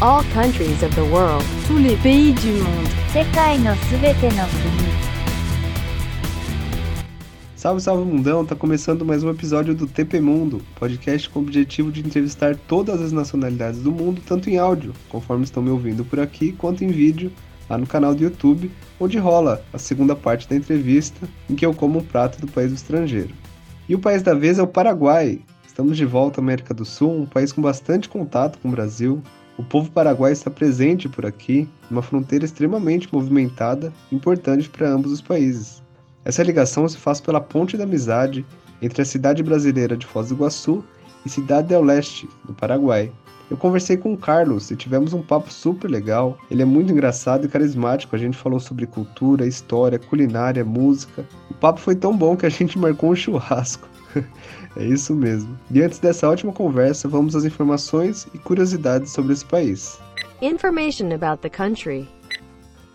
all countries of the world. tous les pays du monde, 世界のすべての国 Salve, salve mundão! Tá começando mais um episódio do TP Mundo, podcast com o objetivo de entrevistar todas as nacionalidades do mundo, tanto em áudio, conforme estão me ouvindo por aqui, quanto em vídeo, lá no canal do YouTube, onde rola a segunda parte da entrevista, em que eu como um prato do país do estrangeiro. E o país da vez é o Paraguai. Estamos de volta à América do Sul, um país com bastante contato com o Brasil. o povo paraguaio está presente por aqui, uma fronteira extremamente movimentada, importante para ambos os países. Essa ligação se faz pela ponte da amizade entre a cidade brasileira de Foz do Iguaçu e Cidade del Leste, no Paraguai. Eu conversei com o Carlos e tivemos um papo super legal. Ele é muito engraçado e carismático. A gente falou sobre cultura, história, culinária, música. O papo foi tão bom que a gente marcou um churrasco. É isso mesmo. E antes dessa ótima conversa, vamos às informações e curiosidades sobre esse país. Information about the country.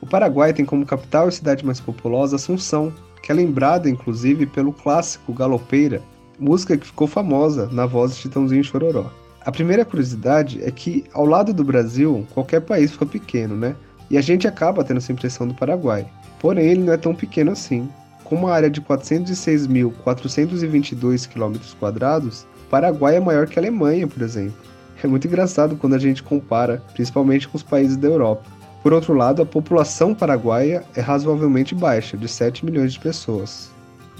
O Paraguai tem como capital e cidade mais populosa Assunção, que é lembrada inclusive pelo clássico Galopeira, música que ficou famosa na voz de Chitãozinho e Chororó. A primeira curiosidade é que, ao lado do Brasil, qualquer país fica pequeno, né? E a gente acaba tendo essa impressão do Paraguai. Porém, ele não é tão pequeno assim. Com uma área de 406.422 km, Paraguai é maior que a Alemanha, por exemplo. É muito engraçado quando a gente compara, principalmente com os países da Europa. Por outro lado, a população paraguaia é razoavelmente baixa, de 7 milhões de pessoas.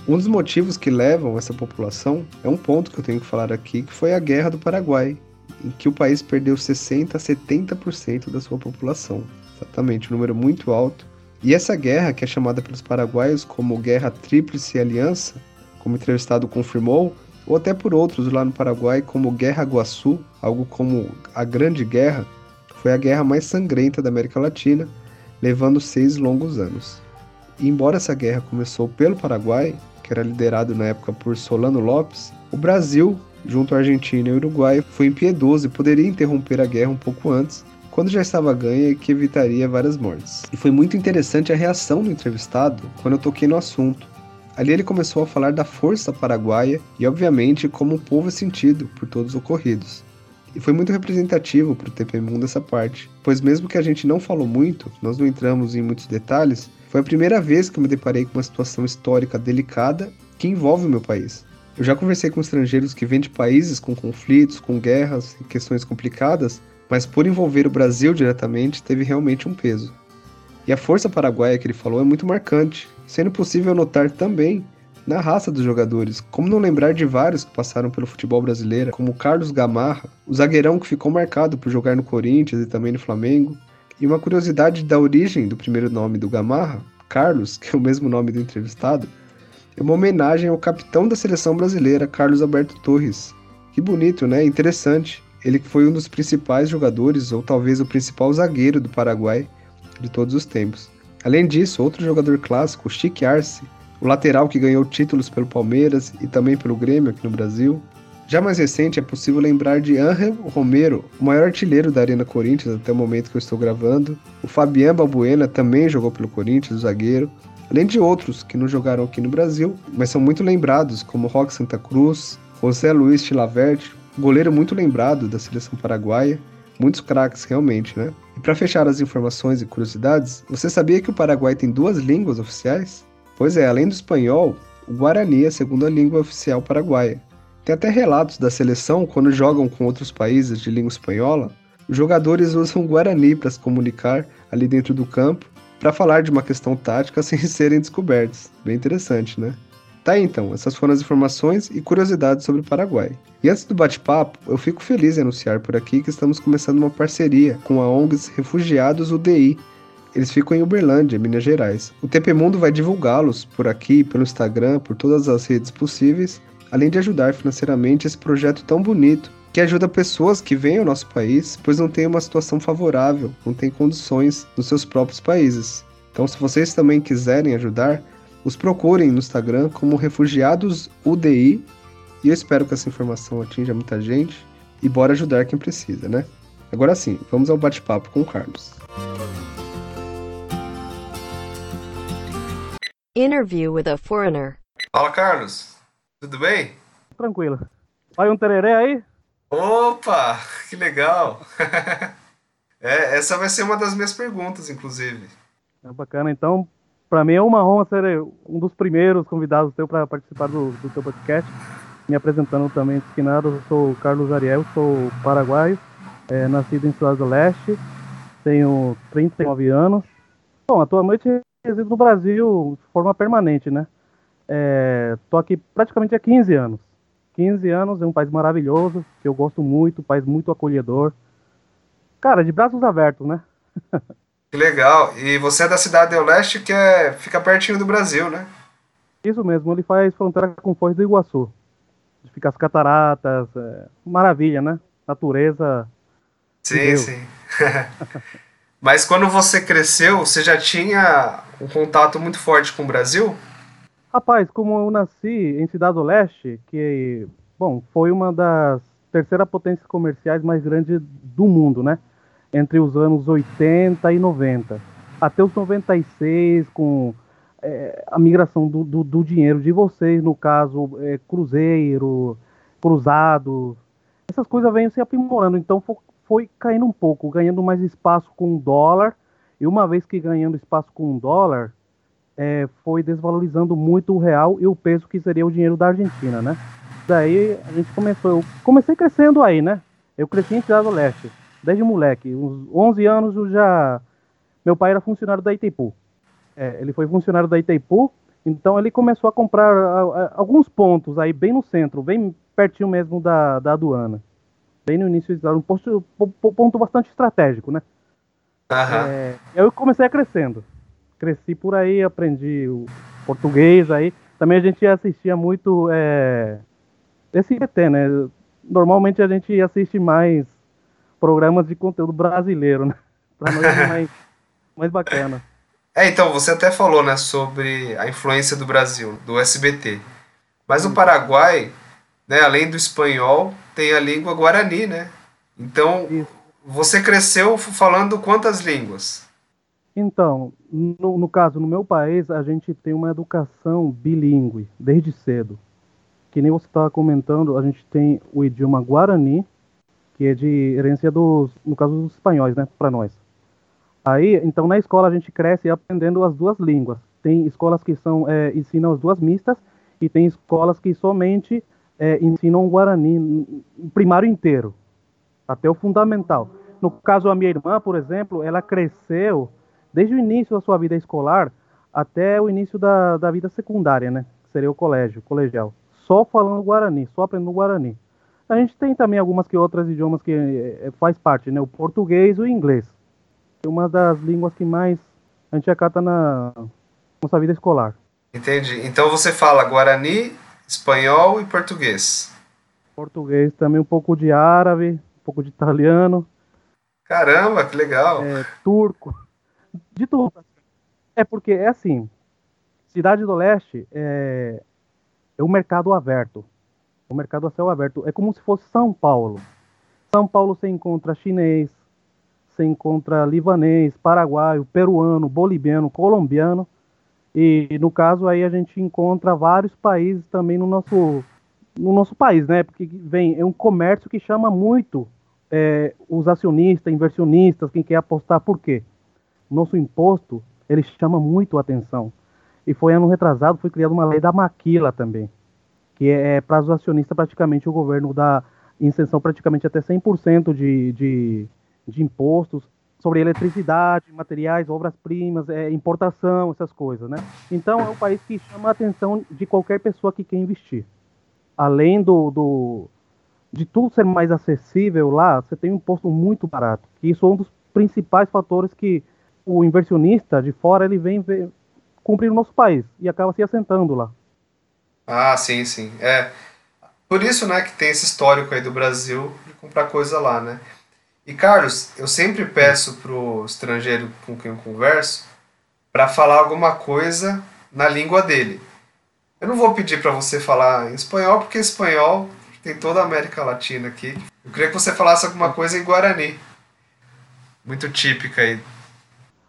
Um dos motivos que levam essa população é um ponto que eu tenho que falar aqui, que foi a Guerra do Paraguai, em que o país perdeu 60 a 70% da sua população. Exatamente, um número muito alto. E essa guerra, que é chamada pelos paraguaios como Guerra Tríplice Aliança, como o entrevistado confirmou, ou até por outros lá no Paraguai como Guerra Guaçu, algo como a Grande Guerra, foi a guerra mais sangrenta da América Latina, levando seis longos anos. E embora essa guerra começou pelo Paraguai, que era liderado na época por Solano Lopes, o Brasil, junto à Argentina e Uruguai, foi impiedoso e poderia interromper a guerra um pouco antes, quando já estava ganha que evitaria várias mortes. E foi muito interessante a reação do entrevistado quando eu toquei no assunto. Ali ele começou a falar da força paraguaia e, obviamente, como o povo é sentido por todos os ocorridos. E foi muito representativo para o TP Mundo essa parte, pois mesmo que a gente não falou muito, nós não entramos em muitos detalhes, foi a primeira vez que eu me deparei com uma situação histórica delicada que envolve o meu país. Eu já conversei com estrangeiros que vêm de países com conflitos, com guerras e questões complicadas, mas por envolver o Brasil diretamente teve realmente um peso. E a força paraguaia que ele falou é muito marcante, sendo possível notar também na raça dos jogadores. Como não lembrar de vários que passaram pelo futebol brasileiro, como Carlos Gamarra, o zagueirão que ficou marcado por jogar no Corinthians e também no Flamengo. E uma curiosidade da origem do primeiro nome do Gamarra, Carlos, que é o mesmo nome do entrevistado, é uma homenagem ao capitão da seleção brasileira, Carlos Alberto Torres. Que bonito, né? Interessante. Ele foi um dos principais jogadores, ou talvez o principal zagueiro do Paraguai de todos os tempos. Além disso, outro jogador clássico, Chique Arce, o lateral que ganhou títulos pelo Palmeiras e também pelo Grêmio aqui no Brasil. Já mais recente, é possível lembrar de Angel Romero, o maior artilheiro da Arena Corinthians até o momento que eu estou gravando. O Fabián Balbuena também jogou pelo Corinthians, o zagueiro. Além de outros que não jogaram aqui no Brasil, mas são muito lembrados, como Roque Santa Cruz, José Luiz Chilavert, goleiro muito lembrado da seleção paraguaia. Muitos craques, realmente, né? E para fechar as informações e curiosidades, você sabia que o Paraguai tem duas línguas oficiais? Pois é, além do espanhol, o Guarani é a segunda língua oficial paraguaia. Tem até relatos da seleção quando jogam com outros países de língua espanhola, os jogadores usam o Guarani para se comunicar ali dentro do campo, para falar de uma questão tática sem serem descobertos. Bem interessante, né? Tá aí, então, essas foram as informações e curiosidades sobre o Paraguai. E antes do bate-papo, eu fico feliz em anunciar por aqui que estamos começando uma parceria com a ONGs Refugiados UDI, eles ficam em Uberlândia, Minas Gerais. O TP Mundo vai divulgá-los por aqui, pelo Instagram, por todas as redes possíveis, além de ajudar financeiramente esse projeto tão bonito que ajuda pessoas que vêm ao nosso país, pois não têm uma situação favorável, não têm condições nos seus próprios países. Então, se vocês também quiserem ajudar, os procurem no Instagram como Refugiados UDI e eu espero que essa informação atinja muita gente e bora ajudar quem precisa, né? Agora sim, vamos ao bate-papo com o Carlos. Interview with a foreigner. Fala, Carlos. Tudo bem? Tranquilo. Vai um tereré aí? Opa, que legal. É, essa vai ser uma das minhas perguntas, inclusive. É bacana. Então, para mim é uma honra ser um dos primeiros convidados teu para participar do, do teu podcast. Me apresentando também, que nada, eu sou Carlos Ariel, sou paraguaio, é, nascido em Cidade do Leste, tenho 39 anos. Bom, atualmente resido no Brasil de forma permanente, né? É, tô aqui praticamente há 15 anos. 15 anos, é um país maravilhoso, que eu gosto muito, um país muito acolhedor. Cara, de braços abertos, né? que legal. E você é da cidade do Leste, que é, fica pertinho do Brasil, né? Isso mesmo, ele faz fronteira com Foz do Iguaçu. Fica as cataratas, é, maravilha, né? Natureza. Sim, sim. Mas quando você cresceu, você já tinha um contato muito forte com o Brasil? Rapaz, como eu nasci em Cidade do Leste, que, bom, foi uma das terceira potências comerciais mais grandes do mundo, né? Entre os anos 80 e 90. Até os 96, com é, a migração do, do, do, dinheiro de vocês, no caso, é, cruzeiro, cruzado, essas coisas vêm se aprimorando. Então foi, foi caindo um pouco, ganhando mais espaço com o dólar. E uma vez que ganhando espaço com o dólar, é, foi desvalorizando muito o real e o peso que seria o dinheiro da Argentina, né? Daí a gente começou, eu comecei crescendo aí, né? Eu cresci em Cidade do Leste, desde moleque, uns 11 anos eu já... Meu pai era funcionário da Itaipu. É, ele foi funcionário da Itaipu, então ele começou a comprar a, a, alguns pontos aí bem no centro, bem pertinho mesmo da, da aduana. Bem no início, um ponto, ponto bastante estratégico, né? Uhum. É, eu comecei a crescendo cresci por aí, aprendi o português aí. Também a gente assistia muito é, SBT, né? Normalmente a gente assiste mais programas de conteúdo brasileiro, né? Pra nós é mais, mais bacana. É, então, você até falou, né, sobre a influência do Brasil, do SBT. Mas no Paraguai, né, além do espanhol, tem a língua guarani, né? Então, Isso. você cresceu falando quantas línguas? Então, no, no, caso, no meu país, a gente tem uma educação bilíngue desde cedo. Que nem você estava comentando, a gente tem o idioma guarani, que é de herência dos, no caso dos espanhóis, né, para nós. Aí, então, na escola a gente cresce aprendendo as duas línguas. Tem escolas que são é, ensinam as duas mistas e tem escolas que somente é, ensinam o guarani, o primário inteiro, até o fundamental. No caso, a minha irmã, por exemplo, ela cresceu desde o início da sua vida escolar até o início da, da vida secundária, né? Que seria o colégio, colegial. Só falando Guarani, só aprendendo Guarani. A gente tem também algumas que outras idiomas que é, faz parte, né? O português e o inglês. É uma das línguas que mais a gente acata na nossa vida escolar. Entendi. Então você fala Guarani, espanhol e português. Português também um pouco de árabe, um pouco de italiano. Caramba, que legal. É, turco de tudo. É porque é assim, Cidade do Leste é, é um mercado aberto. O mercado a céu aberto. É como se fosse São Paulo. São Paulo você encontra chinês, você encontra libanês, paraguaio, peruano, boliviano, colombiano. E no caso aí a gente encontra vários países também no nosso, no nosso país, né? Porque vem, é um comércio que chama muito é, os acionistas, inversionistas, quem quer apostar, por quê? nosso imposto, ele chama muito a atenção. E foi ano retrasado, foi criada uma lei da maquila também, que é, é para os acionistas praticamente o governo dá isenção praticamente até 100% de, de, de impostos sobre eletricidade, materiais, obras-primas, é, importação, essas coisas, né? Então é um país que chama a atenção de qualquer pessoa que quer investir. Além do, do de tudo ser mais acessível lá, você tem um imposto muito barato, que isso é um dos principais fatores que o inversionista de fora ele vem ver, cumprir o nosso país e acaba se assentando lá. Ah, sim, sim. É por isso, né, que tem esse histórico aí do Brasil de comprar coisa lá, né? E Carlos, eu sempre peço pro estrangeiro com quem eu converso para falar alguma coisa na língua dele. Eu não vou pedir para você falar em espanhol, porque espanhol tem toda a América Latina aqui. Eu queria que você falasse alguma coisa em Guarani. Muito típica aí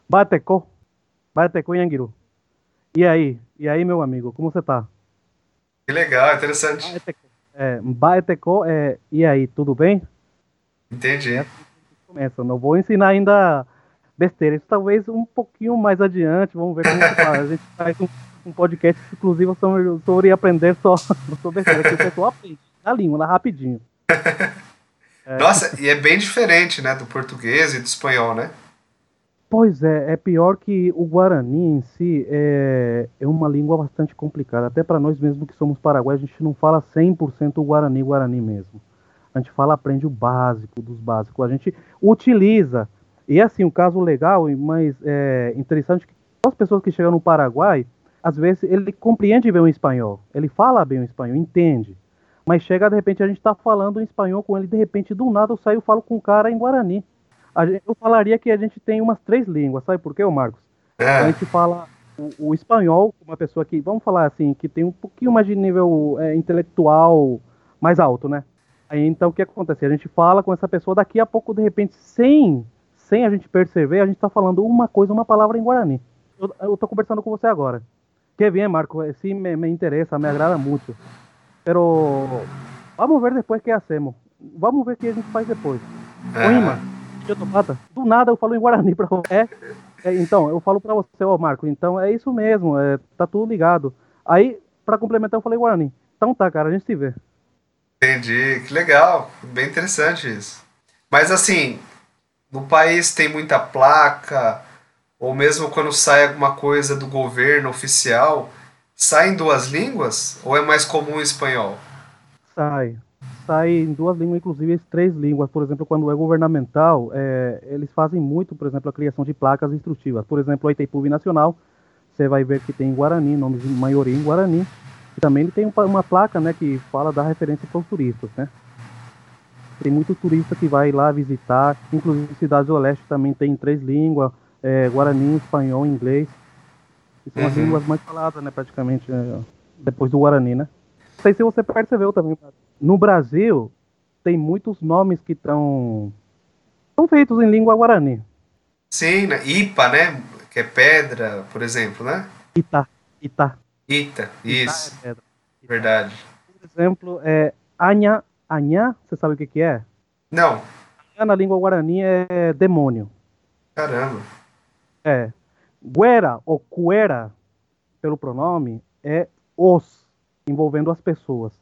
Bateco. Bateco Yangiru. E aí? E aí, meu amigo, como você tá? Que legal, interessante. É, Bateco, é, e aí, tudo bem? Entendi. É, começa. Não vou ensinar ainda besteira. Isso talvez um pouquinho mais adiante. Vamos ver como que faz. A gente faz um, um podcast exclusivo sobre, sobre aprender só sobre besteira. Que o pessoal aprende na língua, lá rapidinho. Nossa, e é bem diferente, né, do português e do espanhol, né? Pois é, é pior que o Guarani em si é, é uma língua bastante complicada. Até para nós mesmos que somos paraguaios, a gente não fala 100% o Guarani, Guarani mesmo. A gente fala, aprende o básico dos básicos. A gente utiliza. E é assim, um caso legal, mas é interessante que as pessoas que chegam no Paraguai, às vezes ele compreende bem o espanhol. Ele fala bem o espanhol, entende. Mas chega, de repente, a gente está falando em espanhol com ele, de repente, do nada eu saio e falo com o cara em Guarani. Gente, eu falaria que a gente tem umas três línguas, sabe por quê, Marcos? É. A gente fala o, o, espanhol, uma pessoa que, vamos falar assim, que tem um pouquinho mais de nível é, intelectual mais alto, né? Aí então o que acontece? A gente fala com essa pessoa, daqui a pouco, de repente, sem, sem a gente perceber, a gente está falando uma coisa, uma palavra em Guarani. Eu, eu tô conversando com você agora. Que bem, Marco, sim me, me interessa, me agrada muito. Pero vamos ver depois que hacemos. Vamos ver o que a gente faz depois. É. Oima, Do nada eu falo em Guarani pra você. É, é, então, eu falo pra você, ó, Marco, então é isso mesmo, é, tá tudo ligado. Aí, pra complementar, eu falei Guarani. Então tá, cara, a gente se vê. Entendi, que legal, bem interessante isso. Mas assim, no país tem muita placa, ou mesmo quando sai alguma coisa do governo oficial, sai em duas línguas ou é mais comum em espanhol? Sai. Sai em duas línguas, inclusive três línguas. Por exemplo, quando é governamental, é, eles fazem muito, por exemplo, a criação de placas instrutivas. Por exemplo, a Itaipu Nacional, você vai ver que tem em Guarani, nomes de maioria em Guarani. E também tem uma placa né, que fala da referência para os turistas. Né? Tem muito turista que vai lá visitar, inclusive Cidade do Leste também tem três línguas, é, Guarani, espanhol, inglês que são uhum. as línguas mais faladas, né, praticamente, né, depois do Guarani, né? Não sei se você percebeu também. No Brasil, tem muitos nomes que estão são feitos em língua guarani. Sim, né? Ipa, né? Que é pedra, por exemplo, né? Ita, Ita. Ita, isso. Ita é. Ita. Verdade. Por exemplo, é Anha, Anha, você sabe o que que é? Não. Anha na língua guarani é demônio. Caramba. É. Guera ou cuera, pelo pronome, é os, envolvendo as pessoas.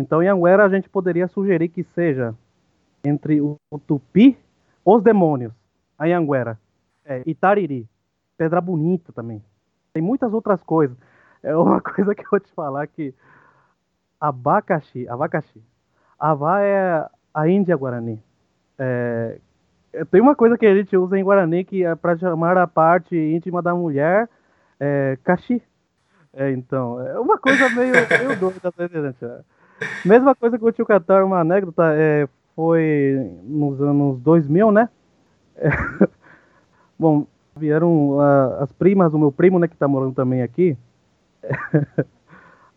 Então, em Anguera, a gente poderia sugerir que seja entre o, tupi, os demônios, a Anguera. É, Itariri, Pedra Bonita também. Tem muitas outras coisas. É uma coisa que eu vou te falar que abacaxi, abacaxi, avá é a Índia Guarani. É, tem uma coisa que a gente usa em Guarani que é para chamar a parte íntima da mulher é caxi. É, então, é uma coisa meio, meio doida, tá entendendo? Mesma coisa que o tio Catar, uma anécdota, é, foi nos anos 2000, né? É, bom, vieram uh, as primas do meu primo, né, que tá morando também aqui.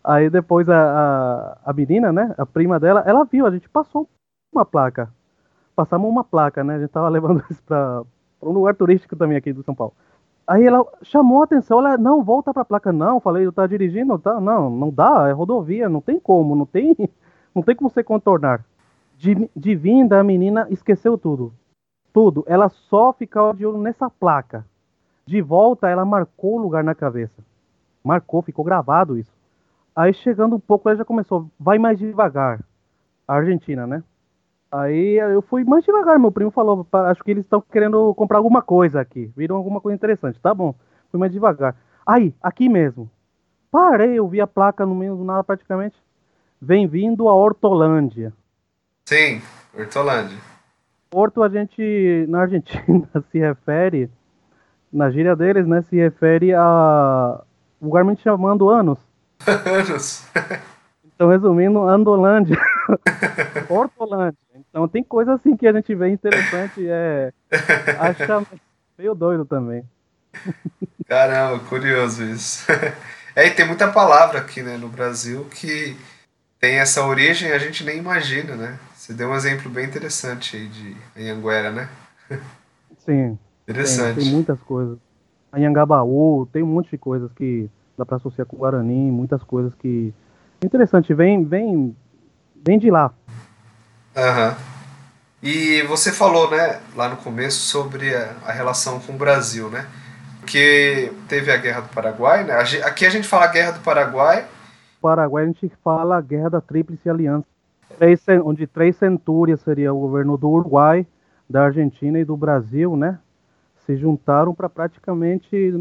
Aí depois a, a, a menina, né, a prima dela, ela viu, a gente passou uma placa passamos uma placa, né? A gente tava levando isso para um lugar turístico também aqui do São Paulo. Aí ela chamou a atenção, ela, não, volta pra placa, não. Falei, tá dirigindo? Tá, não, não dá, é rodovia, não tem como, não tem, não tem como você contornar. De, de vinda, a menina esqueceu tudo. Tudo. Ela só ficava de olho nessa placa. De volta, ela marcou o lugar na cabeça. Marcou, ficou gravado isso. Aí chegando um pouco, ela já começou, vai mais devagar. A Argentina, né? Aí eu fui mais devagar, meu primo falou, acho que eles estão querendo comprar alguma coisa aqui. Viram alguma coisa interessante, tá bom. Fui mais devagar. Aí, aqui mesmo. Parei, eu vi a placa no meio do nada praticamente. Bem-vindo a Hortolândia. Sim, Hortolândia. Horto a gente, na Argentina, se refere, na gíria deles, né, se refere a vulgarmente chamando anos. anos. Então, resumindo, Andolândia. Hortolândia. Então tem coisa assim que a gente vê interessante é acha meio doido também. Caramba, curioso isso. É, e tem muita palavra aqui, né, no Brasil que tem essa origem a gente nem imagina, né? Você deu um exemplo bem interessante aí de Anhanguera, né? Sim. Interessante. Tem, tem muitas coisas. Anhangabaú, tem um monte de coisas que dá para associar com o Guarani, muitas coisas que interessante, vem vem vem de lá. Aham. E você falou, né, lá no começo sobre a, a relação com o Brasil, né? Porque teve a Guerra do Paraguai, né? Aqui a gente fala Guerra do Paraguai. Paraguai a gente fala Guerra da Tríplice Aliança, três, onde três centúrias seria o governo do Uruguai, da Argentina e do Brasil, né? Se juntaram para praticamente,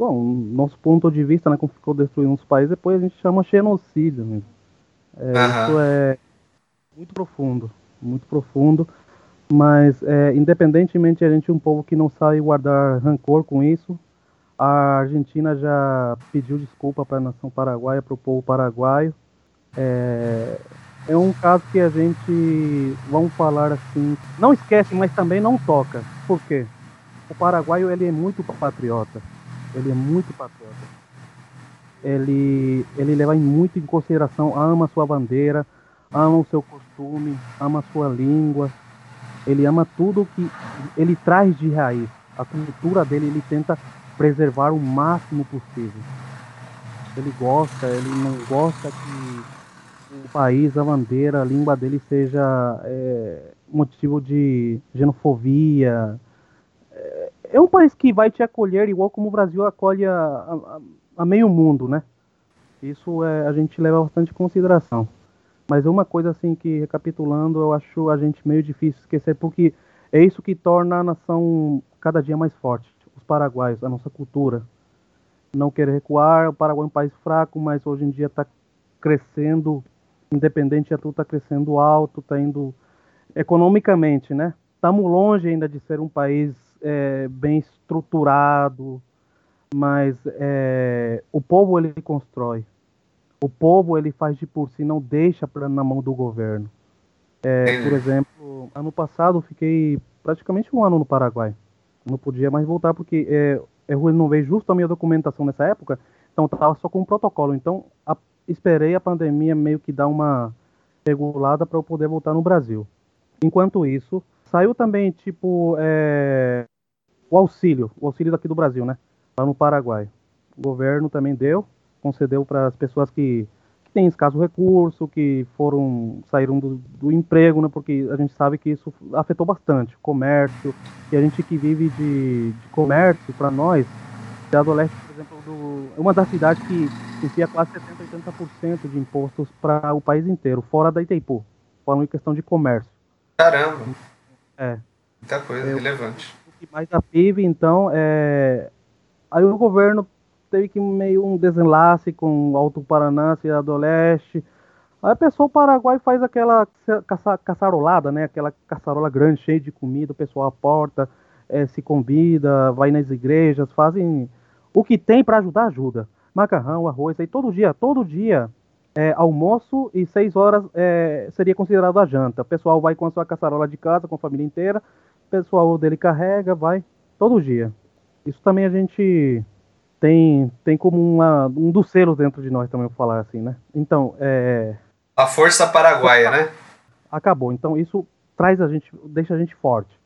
bom, nosso ponto de vista, né, como ficou destruindo os países, depois a gente chama genocídio. Né? É, uhum. Isso é muito profundo, muito profundo. Mas, é, independentemente a gente é um povo que não sabe guardar rancor com isso, a Argentina já pediu desculpa para a nação paraguaia, para o povo paraguaio. É, é um caso que a gente, vamos falar assim, não esquece, mas também não toca. Por quê? O paraguaio ele é muito patriota. Ele é muito patriota. Ele, ele leva muito em consideração, ama a sua bandeira, ama o seu costume, ama a sua língua, ele ama tudo que ele traz de raiz. A cultura dele ele tenta preservar o máximo possível. Ele gosta, ele não gosta que o país, a bandeira, a língua dele seja é, motivo de xenofobia. É, um país que vai te acolher igual como o Brasil acolhe a, a, a meio mundo, né? Isso é, a gente leva bastante em consideração. Mas uma coisa assim que, recapitulando, eu acho a gente meio difícil esquecer, porque é isso que torna a nação cada dia mais forte. Os paraguaios, a nossa cultura. Não querer recuar, o Paraguai é um país fraco, mas hoje em dia está crescendo, independente de tudo, está crescendo alto, está indo economicamente, né? Estamos longe ainda de ser um país é, bem estruturado, mas é, o povo ele constrói o povo ele faz de por si, não deixa pra, na mão do governo. É, por exemplo, ano passado eu fiquei praticamente um ano no Paraguai. Não podia mais voltar porque é, ruim não veio justo a minha documentação nessa época, então estava só com um protocolo. Então a, esperei a pandemia meio que dar uma regulada para eu poder voltar no Brasil. Enquanto isso, saiu também tipo é, o auxílio, o auxílio daqui do Brasil, né? Lá no Paraguai. O governo também deu, concedeu para as pessoas que, que têm escasso recurso, que foram saíram do, do, emprego, né? Porque a gente sabe que isso afetou bastante o comércio e a gente que vive de, de comércio para nós, Cidade Leste, por exemplo, do, é uma das cidades que enfia quase 70, 80% de impostos para o país inteiro, fora da Itaipu, falando em questão de comércio. Caramba! É. Muita coisa é, relevante. Mais a PIB, então, é... Aí o governo teve que meio um desenlace com Alto Paraná, Cidade do Leste. Aí a pessoa o Paraguai faz aquela caça, caçarolada, né? Aquela caçarola grande, cheia de comida, o pessoal aporta, é, se convida, vai nas igrejas, fazem o que tem para ajudar, ajuda. Macarrão, arroz, aí todo dia, todo dia, é, almoço e seis horas é, seria considerado a janta. O pessoal vai com a sua caçarola de casa, com a família inteira, pessoal dele carrega, vai, todo dia. Isso também a gente tem, tem como uma, um dos selos dentro de nós também, vou falar assim, né? Então, é... A força paraguaia, né? Acabou. Então, isso traz a gente, deixa a gente forte.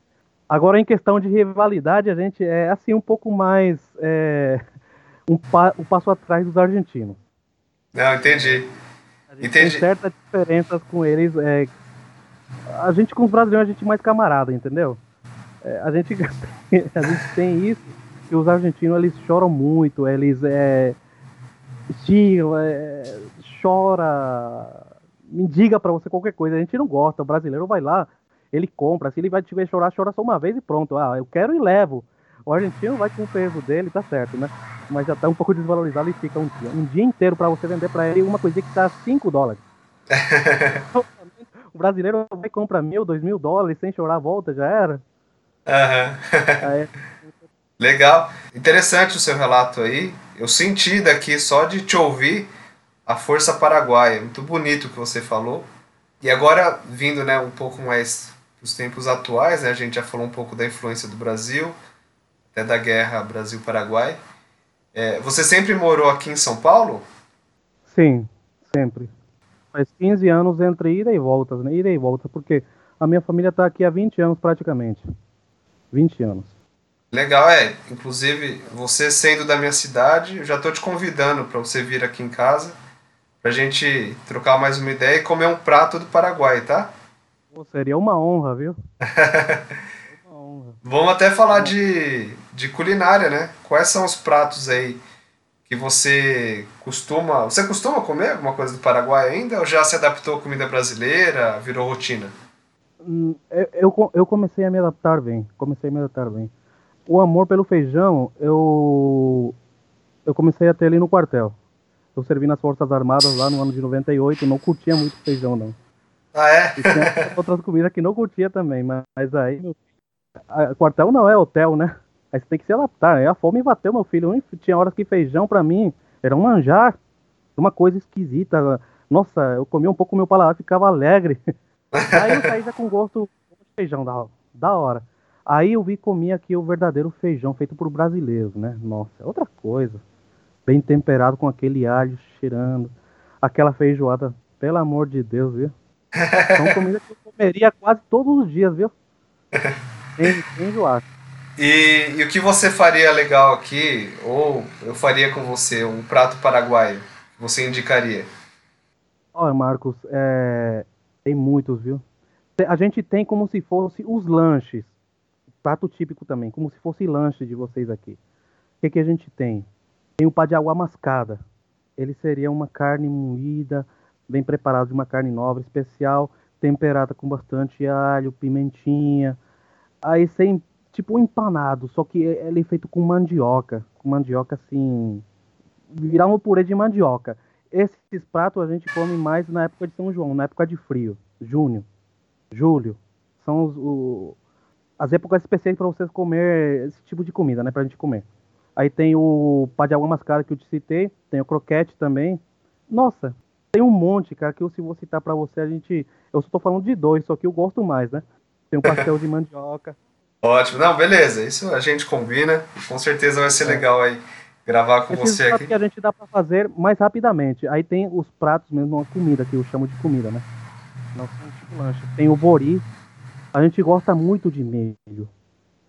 Agora, em questão de rivalidade, a gente é assim um pouco mais é, um, pa, um passo atrás dos argentinos. Não, entendi. entendi. Tem certas diferenças com eles. É, a gente com os brasileiros a gente é mais camarada, entendeu? É, a gente a gente tem isso que os argentinos eles choram muito, eles é, xingam, é, chora, mendiga para você qualquer coisa. A gente não gosta, o brasileiro vai lá, ele compra, se ele vai te ver chorar, chora só uma vez e pronto. Ah, eu quero e levo. O argentino vai com o peso dele, tá certo, né? Mas já tá um pouco desvalorizado e fica um dia, um dia inteiro para você vender para ele uma coisa que tá 5 dólares. o brasileiro vai comprar mil, dois mil dólares sem chorar, volta, já era. Uhum. Legal. Interessante o seu relato aí. Eu senti daqui só de te ouvir a força paraguaia. Muito bonito o que você falou. E agora, vindo né, um pouco mais para os tempos atuais, né, a gente já falou um pouco da influência do Brasil, até da guerra Brasil-Paraguai. É, você sempre morou aqui em São Paulo? Sim, sempre. Faz 15 anos entre ida e volta, né? Ida e volta, porque a minha família está aqui há 20 anos praticamente. 20 anos. Legal, é. Inclusive, você sendo da minha cidade, eu já estou te convidando para você vir aqui em casa, para a gente trocar mais uma ideia e comer um prato do Paraguai, tá? Pô, seria uma honra, viu? uma honra. Vamos até falar de, de culinária, né? Quais são os pratos aí que você costuma. Você costuma comer alguma coisa do Paraguai ainda? Ou já se adaptou à comida brasileira? Virou rotina? Hum, Eu, eu, eu comecei a me adaptar bem. Comecei a me adaptar bem. O amor pelo feijão, eu, eu comecei a ter ali no quartel. Eu servi nas Forças Armadas lá no ano de 98, não curtia muito feijão, não. Ah, é? E tinha outras comidas que não curtia também, mas, aí, a- quartel não é hotel, né? Aí você tem que se adaptar. Aí a fome bateu, meu filho. Tinha horas que feijão pra mim era um manjar, uma coisa esquisita. Nossa, eu comia um pouco, meu paladar ficava alegre. Aí eu saí já com gosto de feijão, da, da hora. Aí eu vi comia aqui o verdadeiro feijão feito por brasileiros, né? Nossa, é outra coisa. Bem temperado com aquele alho cheirando. Aquela feijoada, pelo amor de Deus, viu? São comidas que eu comeria quase todos os dias, viu? Sem, sem enjoar. E, e o que você faria legal aqui, ou eu faria com você, um prato paraguaio, que você indicaria? Olha, Marcos, é, tem muitos, viu? A gente tem como se fosse os lanches. Prato típico também, como se fosse lanche de vocês aqui. O que, que a gente tem? Tem o pá de água mascada. Ele seria uma carne moída, bem preparada de uma carne nobre, especial, temperada com bastante alho, pimentinha. Aí sem, tipo empanado, só que ele é feito com mandioca. Com mandioca assim. Virar um purê de mandioca. Esses pratos a gente come mais na época de São João, na época de frio. Junho, julho. São os, o- as épocas especiais para vocês comer esse tipo de comida, né? Pra gente comer. Aí tem o pá de água mascada que eu te citei, tem o croquete também. Nossa, tem um monte, cara, que eu se vou citar pra você, a gente. Eu só tô falando de dois, só que eu gosto mais, né? Tem um pastel de mandioca. Ótimo. Não, beleza. Isso a gente combina. Com certeza vai ser legal aí gravar com Esses você aqui. que a gente dá pra fazer mais rapidamente. Aí tem os pratos mesmo, a comida, que eu chamo de comida, né? Não são tipo lanche. Tem o bori. A gente gosta muito de milho.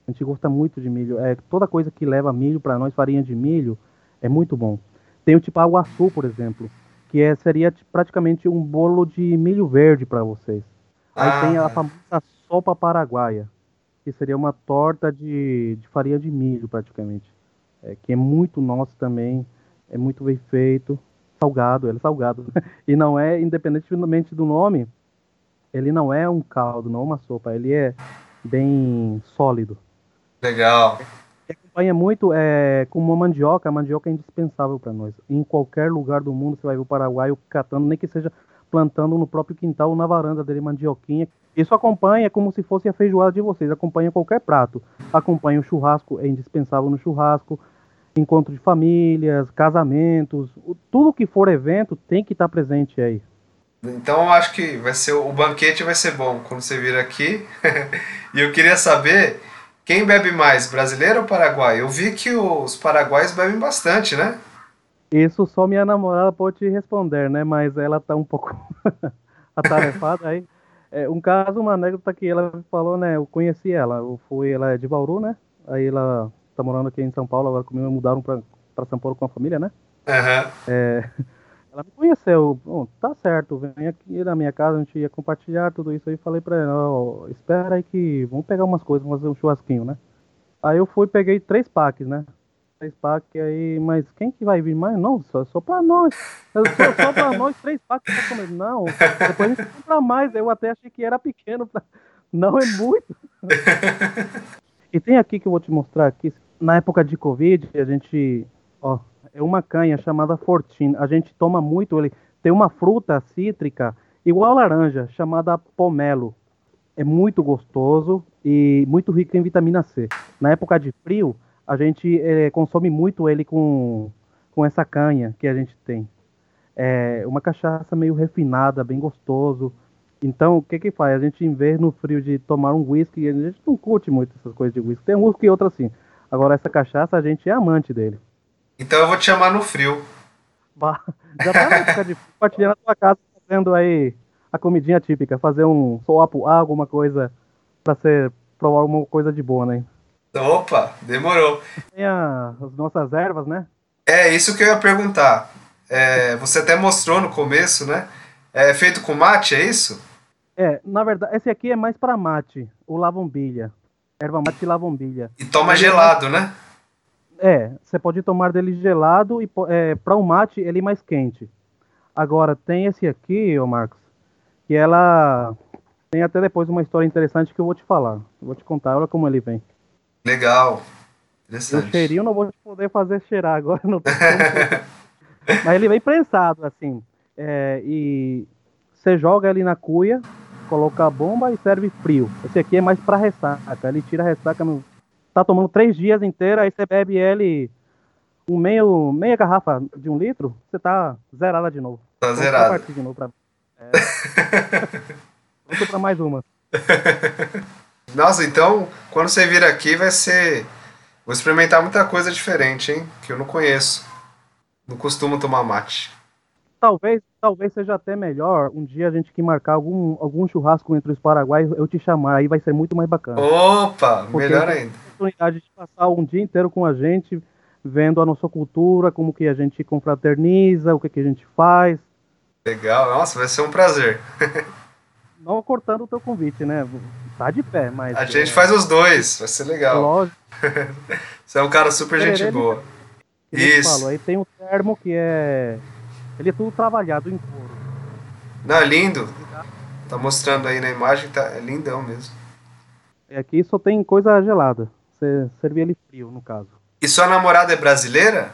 A gente gosta muito de milho. É, toda coisa que leva milho pra nós, farinha de milho, é muito bom. Tem o tipo aguaçu, por exemplo, que é, seria ti- praticamente um bolo de milho verde pra vocês. Aí Ah. tem a famosa sopa paraguaia, que seria uma torta de, de farinha de milho, praticamente. É, que é muito nosso também, é muito bem feito, salgado, ele é salgado. e não é, independentemente do nome, ele não é um caldo, não é uma sopa, ele é bem sólido. Legal. E acompanha muito é, com uma mandioca, a mandioca é indispensável para nós. Em qualquer lugar do mundo você vai ver o paraguaio catando, nem que seja plantando no próprio quintal ou na varanda dele mandioquinha. Isso acompanha como se fosse a feijoada de vocês, acompanha qualquer prato. Acompanha o churrasco, é indispensável no churrasco. Encontro de famílias, casamentos, tudo que for evento tem que estar presente aí. Então eu acho que vai ser o banquete vai ser bom quando você vir aqui. e eu queria saber quem bebe mais, brasileiro ou paraguai? Eu vi que os paraguaios bebem bastante, né? Isso só minha namorada pode te responder, né? Mas ela tá um pouco atarefada aí. É, um caso, uma anécdota que ela falou, né? Eu conheci ela, eu fui, ela é de Bauru, né? Aí ela tá morando aqui em São Paulo, agora comigo mudaram pra, pra São Paulo com a família, né? Aham. Ela me conheceu, bom, tá certo, vem aqui na minha casa, a gente ia compartilhar tudo isso aí, falei pra ela, ó, espera aí que vamos pegar umas coisas, vamos fazer um churrasquinho, né? Aí eu fui, peguei três packs, né? Três packs aí, mas quem que vai vir mais? Não, só, só pra nós. Só, só pra nós, três packs pra comer. Não, depois a gente compra mais, eu até achei que era pequeno. Pra... Não, é muito. E tem aqui que eu vou te mostrar aqui, na época de Covid, a gente, ó, é uma canha chamada Fortin. A gente toma muito ele. Tem uma fruta cítrica igual laranja, chamada pomelo. É muito gostoso e muito rico em vitamina C. Na época de frio, a gente eh, consome muito ele com, com essa canha que a gente tem. É uma cachaça meio refinada, bem gostoso. Então, o que que faz? A gente, em vez no frio de tomar um whisky, a gente não curte muito essas coisas de whisky. Tem um whisky e outro assim. Agora, essa cachaça, a gente é amante dele. Então eu vou te chamar no frio. Bah, Já tá na época de compartilhar na tua casa, fazendo aí a comidinha típica. Fazer um soapo, alguma coisa pra ser, provar alguma coisa de boa, né? Opa, demorou. Tem a- as nossas ervas, né? É isso que eu ia perguntar. É, você até mostrou no começo, né? É feito com mate, é isso? É, na verdade, esse aqui é mais pra mate, o lavombilha. Erva mate e lavombilha. E toma gelado, né? É, você pode tomar dele gelado e é, para o mate ele mais quente. Agora, tem esse aqui, ô Marcos, que ela tem até depois uma história interessante que eu vou te falar. Eu vou te contar, olha como ele vem. Legal. O Interessante. cheirinho eu não vou poder fazer cheirar agora, não tem. Mas ele vem prensado, assim. É, e você joga ele na cuia, coloca a bomba e serve frio. Esse aqui é mais pra ressaca. Ele tira a ressaca. No... Tá tomando três dias inteiro, aí você bebe ele um meio, meia garrafa de um litro, você tá zerada de novo. Tá zerado. partir de novo pra... É. Vamos pra mais uma. Nossa, então, quando você vir aqui vai ser. Vou experimentar muita coisa diferente, hein? Que eu não conheço. Não costumo tomar mate. Talvez, talvez seja até melhor um dia a gente que marcar algum, algum churrasco entre os paraguaios, eu te chamar, aí vai ser muito mais bacana. Opa, Porque melhor ainda. a oportunidade de passar um dia inteiro com a gente, vendo a nossa cultura, como que a gente confraterniza, o que, que a gente faz. Legal, nossa, vai ser um prazer. Não cortando o teu convite, né? Tá de pé, mas. A gente é, faz os dois, vai ser legal. Lógico, Você é um cara super gente boa. Isso. falo. Aí tem o termo que é. Ele é tudo trabalhado em couro. Não, é lindo. Tá mostrando aí na imagem, tá, é lindão mesmo. E aqui só tem coisa gelada. Você servia ele frio, no caso. E sua namorada é brasileira?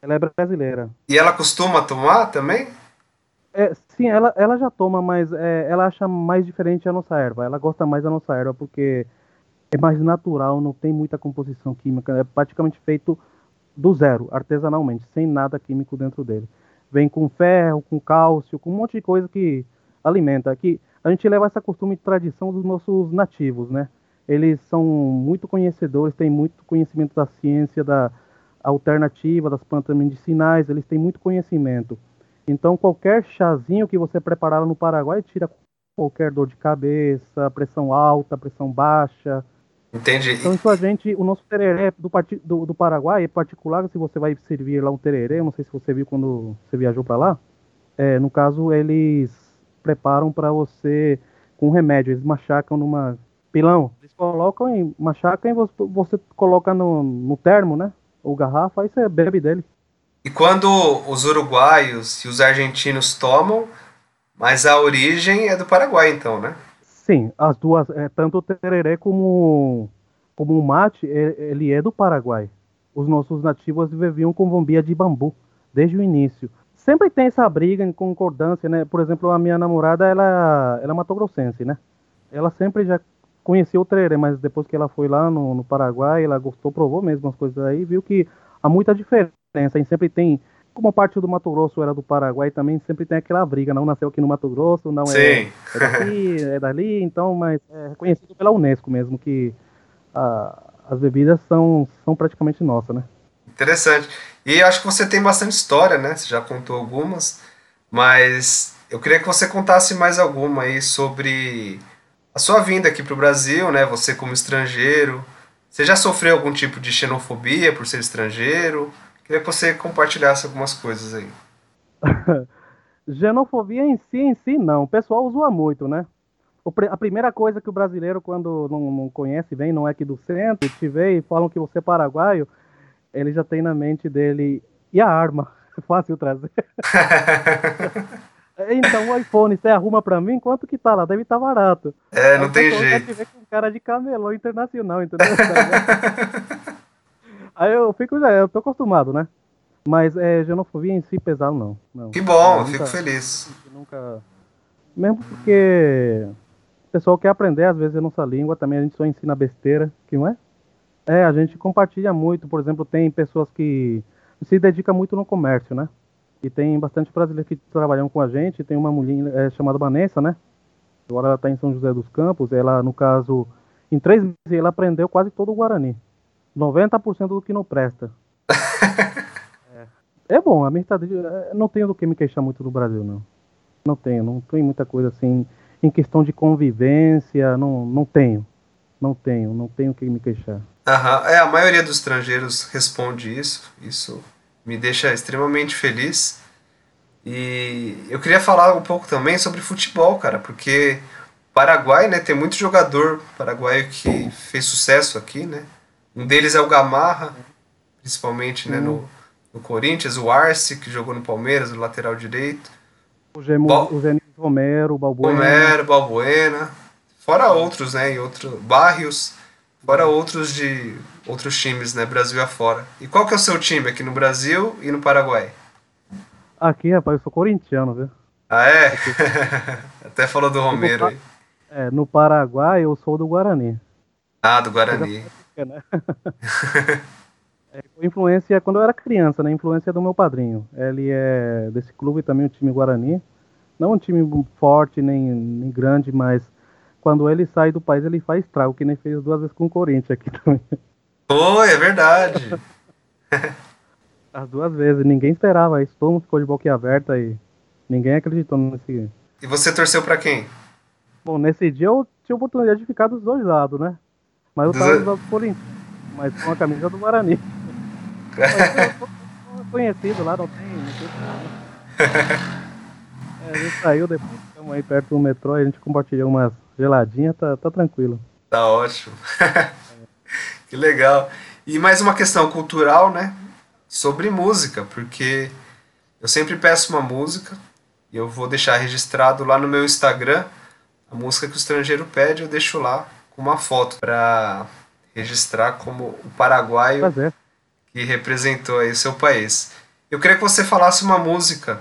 Ela é brasileira. E ela costuma tomar também? É, sim, ela, ela já toma, mas é, ela acha mais diferente a nossa erva. Ela gosta mais da nossa erva porque é mais natural, não tem muita composição química. É praticamente feito do zero, artesanalmente, sem nada químico dentro dele. Vem com ferro, com cálcio, com um monte de coisa que alimenta. Aqui a gente leva essa costume e tradição dos nossos nativos, né? Eles são muito conhecedores, têm muito conhecimento da ciência, da alternativa, das plantas medicinais, eles têm muito conhecimento. Então, qualquer chazinho que você preparar no Paraguai tira qualquer dor de cabeça, pressão alta, pressão baixa. Entendi. Então, isso a gente, o nosso tereré do, do, do Paraguai, em particular, se você vai servir lá um tereré, eu não sei se você viu quando você viajou para lá, é, no caso, eles preparam para você com remédio, eles machacam numa pilão, eles colocam em, machacam e você, você coloca no, no termo, né? Ou garrafa, aí você bebe dele. E quando os uruguaios e os argentinos tomam, mas a origem é do Paraguai, então, né? Sim, as duas, é, tanto o tereré como, como o mate, é- ele é do Paraguai. Os nossos nativos viviam com bombia de bambu, desde o início. Sempre tem essa briga em concordância, né? Por exemplo, a minha namorada, ela, ela é matogrossense, né? Ela sempre já conhecia o tereré, mas depois que ela foi lá no, no Paraguai, ela gostou, provou mesmo as coisas aí, viu que há muita diferença. E sempre tem, como parte do Mato Grosso era do Paraguai, também sempre tem aquela briga, não nasceu aqui no Mato Grosso, não é é daqui, é dali, então, mas é reconhecido pela Unesco mesmo, que ah, as bebidas são, são praticamente nossas, né? Interessante. E acho que você tem bastante história, né? Você já contou algumas, mas eu queria que você contasse mais alguma aí sobre a sua vinda aqui para o Brasil, né? Você como estrangeiro. Você já sofreu algum tipo de xenofobia por ser estrangeiro? Queria que você compartilhasse algumas coisas aí. Xenofobia em si, em si, não. O pessoal usa muito, né? A primeira coisa que o brasileiro, quando não, não conhece, vem, não é aqui do centro, te vê e falam que você é paraguaio, ele já tem na mente dele, e a arma? Fácil trazer. Então o iPhone, você arruma pra mim, quanto que tá lá? Deve estar barato. É, não Aí tem jeito. te vê com cara de camelô internacional, entendeu? Aí eu fico, já, eu tô acostumado, né? Mas é, xenofobia em si pesado não. não. Que bom, eu nunca- fico feliz. Nunca. Mesmo porque o pessoal quer aprender, às vezes, a nossa língua, também a gente só ensina besteira, que não é? É, a gente compartilha muito, por exemplo, tem pessoas que se dedicam muito no comércio, né? E tem bastante brasileiros que trabalham com a gente, tem uma mulher é, chamada Vanessa, né? Agora ela está em São José dos Campos, ela, no caso, em três meses ela aprendeu quase todo o Guarani. 90% do que não presta. é. é bom, a minha estadia, é, não tenho do que me queixar muito do Brasil, não. Não tenho, não tem muita coisa assim, em questão de convivência, não, não tenho. Não tenho, não tenho o que me queixar. Aham, É, a maioria dos estrangeiros responde isso. Isso me deixa extremamente feliz. E eu queria falar um pouco também sobre futebol, cara, porque Paraguai, né, tem muito jogador paraguaio que fez sucesso aqui, né? Um deles é o Gamarra, principalmente, né, no, no Corinthians, o Arce, que jogou no Palmeiras, no lateral direito. O, Gemo, Bom. o Romero, o Balbuena. Romero, Balbuena, fora outros, né, e outro Barrios, fora outros de outros times, né, Brasil afora. E qual que é o seu time aqui no Brasil e no Paraguai? Aqui, rapaz, eu sou corintiano, viu? Ah, é? Até falou do Romero aí. É, no Paraguai eu sou do Guarani. Ah, do Guarani. É, né? É, influência quando eu era criança, né? Influência do meu padrinho. Ele é desse clube também, o time Guarani. Não um time forte nem, nem grande, mas quando ele sai do país ele faz estrago, que nem fez duas vezes com o Corinthians aqui também. Foi, é verdade. As duas vezes, ninguém esperava isso, todo mundo ficou de boca aberta e ninguém acreditou nesse. E você torceu pra quem? Bom, nesse dia eu tinha oportunidade de ficar dos dois lados, né? Mas eu tava dois- do lado do Corinthians, mas com a camisa do Guarani. Mas eu sou conhecido lá, não tem. Não tem é, a gente saiu depois, estamos aí perto do metrô, a gente compartilhou umas geladinhas, tá, tá tranquilo. Tá ótimo. que legal. E mais uma questão cultural, né? Sobre música, porque eu sempre peço uma música e eu vou deixar registrado lá no meu Instagram a música que o estrangeiro pede, eu deixo lá uma foto para registrar como o paraguaio Prazer. que representou aí o seu país. Eu queria que você falasse uma música,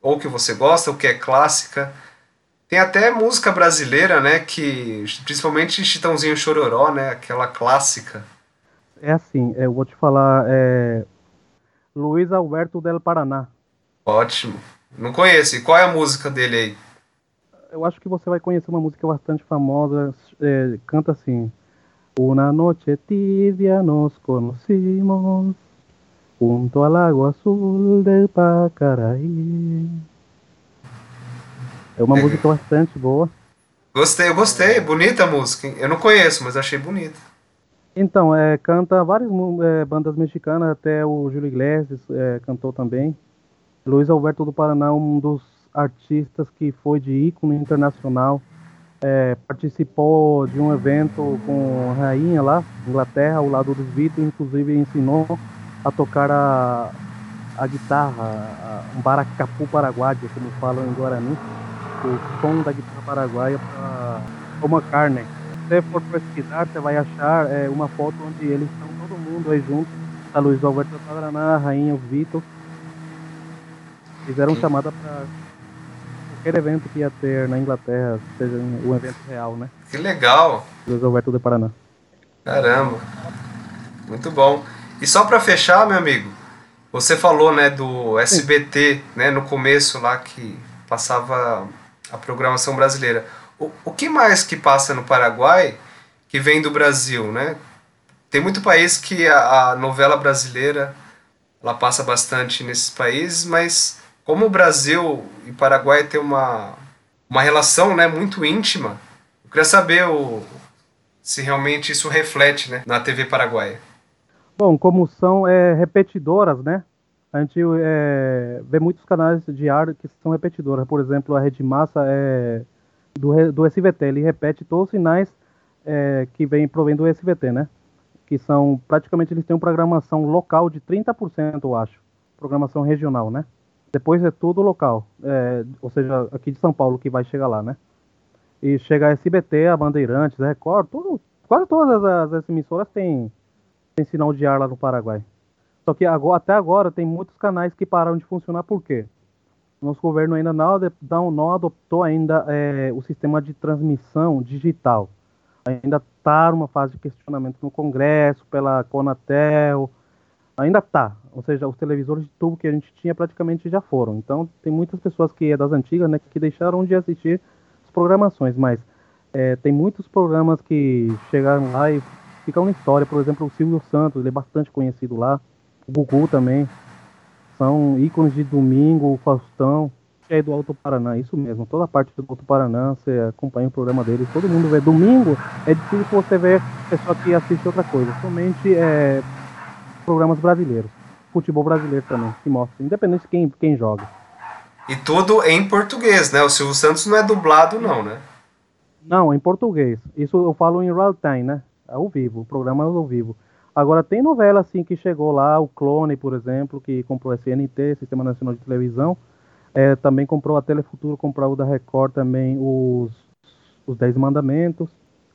ou que você gosta, ou que é clássica. Tem até música brasileira, né, que principalmente Chitãozinho Chororó, né, aquela clássica. É assim, eu vou te falar, é. Luiz Alberto del Paraná. Ótimo. Não conheço. E qual é a música dele aí? Eu acho que você vai conhecer uma música bastante famosa, é, canta assim. Una noche tibia nos conocimos junto al agua azul del Pacaraí. É uma música bastante boa. Gostei, eu gostei. Bonita a música. Eu não conheço, mas achei bonita. Então, é, canta várias é, bandas mexicanas, até o Júlio Iglesias é, cantou também. Luiz Alberto do Paraná um dos artistas que foi de ícone internacional. É, participou de um evento com a rainha lá, Inglaterra, ao lado dos Beatles, inclusive ensinou a tocar a, a guitarra, um baracapu paraguaio, como falam em Guarani, o som da guitarra paraguaia para uma carne se você for pesquisar, você vai achar é, uma foto onde eles estão todo mundo aí junto. A Luiz Alberto Paraná, a Rainha, o Vitor. Fizeram chamada para qualquer evento que ia ter na Inglaterra, seja um evento real, né? Que legal. Luiz Alberto de Paraná. Caramba. Muito bom. E só para fechar, meu amigo, você falou, né, do SBT, né, no começo lá que passava a programação brasileira. O, o que mais que passa no Paraguai que vem do Brasil, né? Tem muito país que a, a novela brasileira ela passa bastante nesses países, mas como o Brasil e Paraguai tem uma, uma relação, né, muito íntima, eu queria saber o, se realmente isso reflete né, na TV paraguaia. Bom, como são é, repetidoras, né? A gente é, vê muitos canais de ar que são repetidoras. Por exemplo, a Rede Massa é do, do SVT. Ele repete todos os sinais é, que vem provém do SVT, né? Que são, praticamente, eles têm uma programação local de 30%, eu acho. Programação regional, né? Depois é tudo local. é, ou seja, aqui de São Paulo que vai chegar lá, né? E chega a SBT, a Bandeirantes, a Record, tudo, quase todas as, as emissoras têm, têm sinal de ar lá no Paraguai. Só que agora, até agora tem muitos canais que pararam de funcionar, por quê? Nosso governo ainda não, não, ainda é, o sistema de transmissão digital. Ainda está numa fase de questionamento no Congresso, pela Conatel, ainda está. Ou seja, os televisores de tubo que a gente tinha praticamente já foram. Então tem muitas pessoas que é das antigas, né, que deixaram de assistir as programações, mas é, tem muitos programas que chegaram lá e ficam na história. Por exemplo, o Silvio Santos, ele é bastante conhecido lá. O Gugu também. São ícones de domingo, o Faustão, que é do Alto Paraná, isso mesmo. Toda a parte do Alto Paraná, você acompanha o programa deles, todo mundo vê. Domingo é difícil você ver pessoa que assiste outra coisa. Somente é, programas brasileiros. Futebol brasileiro também, que mostra, independente de quem, quem joga. E tudo em português, né? O Silvio Santos não é dublado, não, né? Não, em português. Isso eu falo em real time, né? Ao vivo, o programa é ao vivo. Agora, tem novela assim que chegou lá, o Clone, por exemplo, que comprou a SNT, Sistema Nacional de Televisão. É, também comprou a Telefuturo, comprou o da Record também os, os Dez Mandamentos,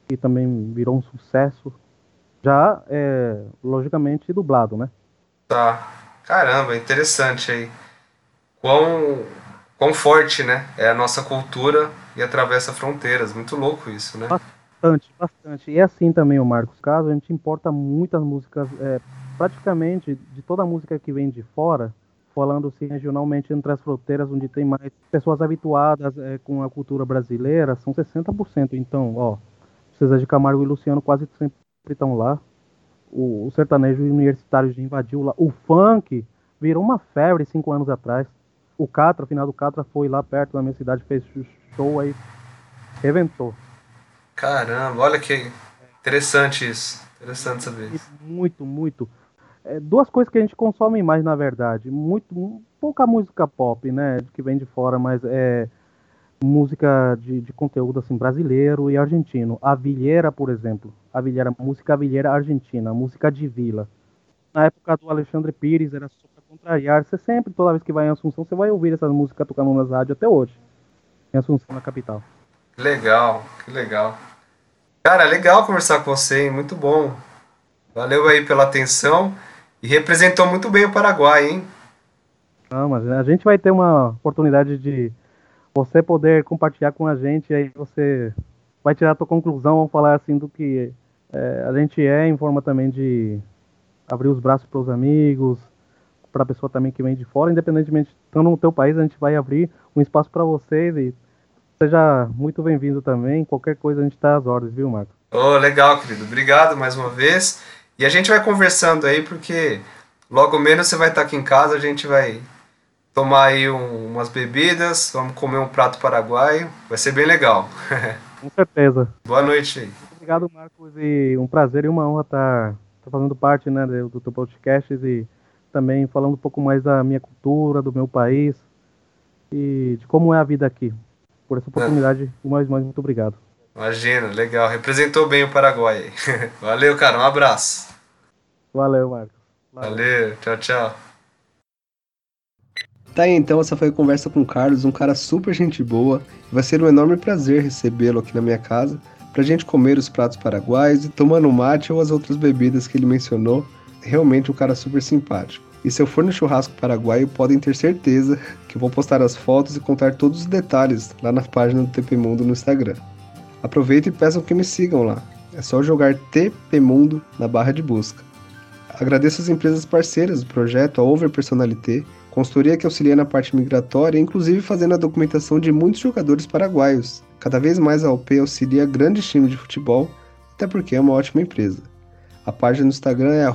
que também virou um sucesso. Já, é, logicamente, dublado, né? Tá. Caramba, interessante aí. Quão, quão forte, né? É a nossa cultura e atravessa fronteiras. Muito louco isso, né? Bastante, bastante. E é assim também, o Marcos. Caso a gente importa muitas músicas, é, praticamente de toda a música que vem de fora, falando assim regionalmente entre as fronteiras, onde tem mais pessoas habituadas é, com a cultura brasileira, são 60%. Então, ó, César de Camargo e Luciano quase estão lá. O, o sertanejo universitário invadiu lá. O funk virou uma febre cinco anos atrás. O Catra, o final do Catra foi lá perto da minha cidade, fez show aí, reventou. Caramba, olha que interessante isso. Interessante saber isso. Muito, muito. É, duas coisas que a gente consome mais, na verdade. Muito, pouca música pop, né? Que vem de fora, mas é música de, de conteúdo assim brasileiro e argentino. A Vilheira, por exemplo. A Vilheira, música Vilheira argentina, música de vila. Na época do Alexandre Pires, era só pra contrariar. Você sempre, toda vez que vai em Assunção, você vai ouvir essas músicas tocando nas rádios até hoje. Em Assunção, na capital. Legal, que legal. Cara, legal conversar com você, hein? Muito bom. Valeu aí pela atenção e representou muito bem o Paraguai, hein? Não, mas a gente vai ter uma oportunidade de você poder compartilhar com a gente, aí você vai tirar a tua conclusão, vamos falar assim do que é, a gente é, em forma também de abrir os braços para os amigos, para a pessoa também que vem de fora, independentemente estando no teu país, a gente vai abrir um espaço para vocês e Seja muito bem-vindo também. Qualquer coisa a gente está às ordens, viu, Marco? Oh, legal, querido. Obrigado mais uma vez. E a gente vai conversando aí, porque logo menos você vai estar aqui em casa, a gente vai tomar aí um, umas bebidas, vamos comer um prato paraguaio. Vai ser bem legal. Com certeza. Boa noite aí. Obrigado, Marcos. E um prazer e uma honra estar, estar fazendo parte né, do, do teu podcast e também falando um pouco mais da minha cultura, do meu país e de como é a vida aqui por essa oportunidade. É. Mais mais, muito obrigado. Imagina, legal. Representou bem o Paraguai. Valeu, cara. Um abraço. Valeu, Marcos. Valeu. Valeu. Tchau, tchau. Tá aí, então, essa foi a conversa com o Carlos, um cara super gente boa. Vai ser um enorme prazer recebê-lo aqui na minha casa, pra gente comer os pratos paraguaios e tomando um mate ou as outras bebidas que ele mencionou. Realmente um cara super simpático. E se eu for no churrasco paraguaio, podem ter certeza que vou postar as fotos e contar todos os detalhes lá na página do TP Mundo no Instagram. Aproveitem e peçam que me sigam lá. É só jogar TP Mundo na barra de busca. Agradeço as empresas parceiras do projeto, a Over Personalité, consultoria que auxilia na parte migratória, inclusive fazendo a documentação de muitos jogadores paraguaios. Cada vez mais a OP auxilia grandes times de futebol, até porque é uma ótima empresa. A página no Instagram é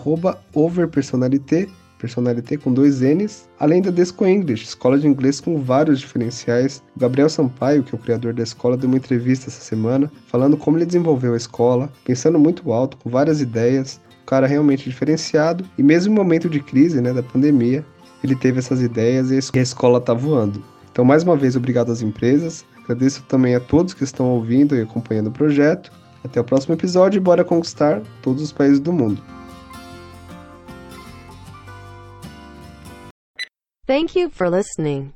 overpersonalité Personalité com dois N's, além da Desco English, escola de inglês com vários diferenciais. O Gabriel Sampaio, que é o criador da escola, deu uma entrevista essa semana falando como ele desenvolveu a escola, pensando muito alto, com várias ideias, um cara realmente diferenciado e mesmo em momento de crise, né, da pandemia, ele teve essas ideias e a escola está voando. Então, mais uma vez, obrigado às empresas. Agradeço também a todos que estão ouvindo e acompanhando o projeto. Até o próximo episódio e bora conquistar todos os países do mundo. Thank you for listening.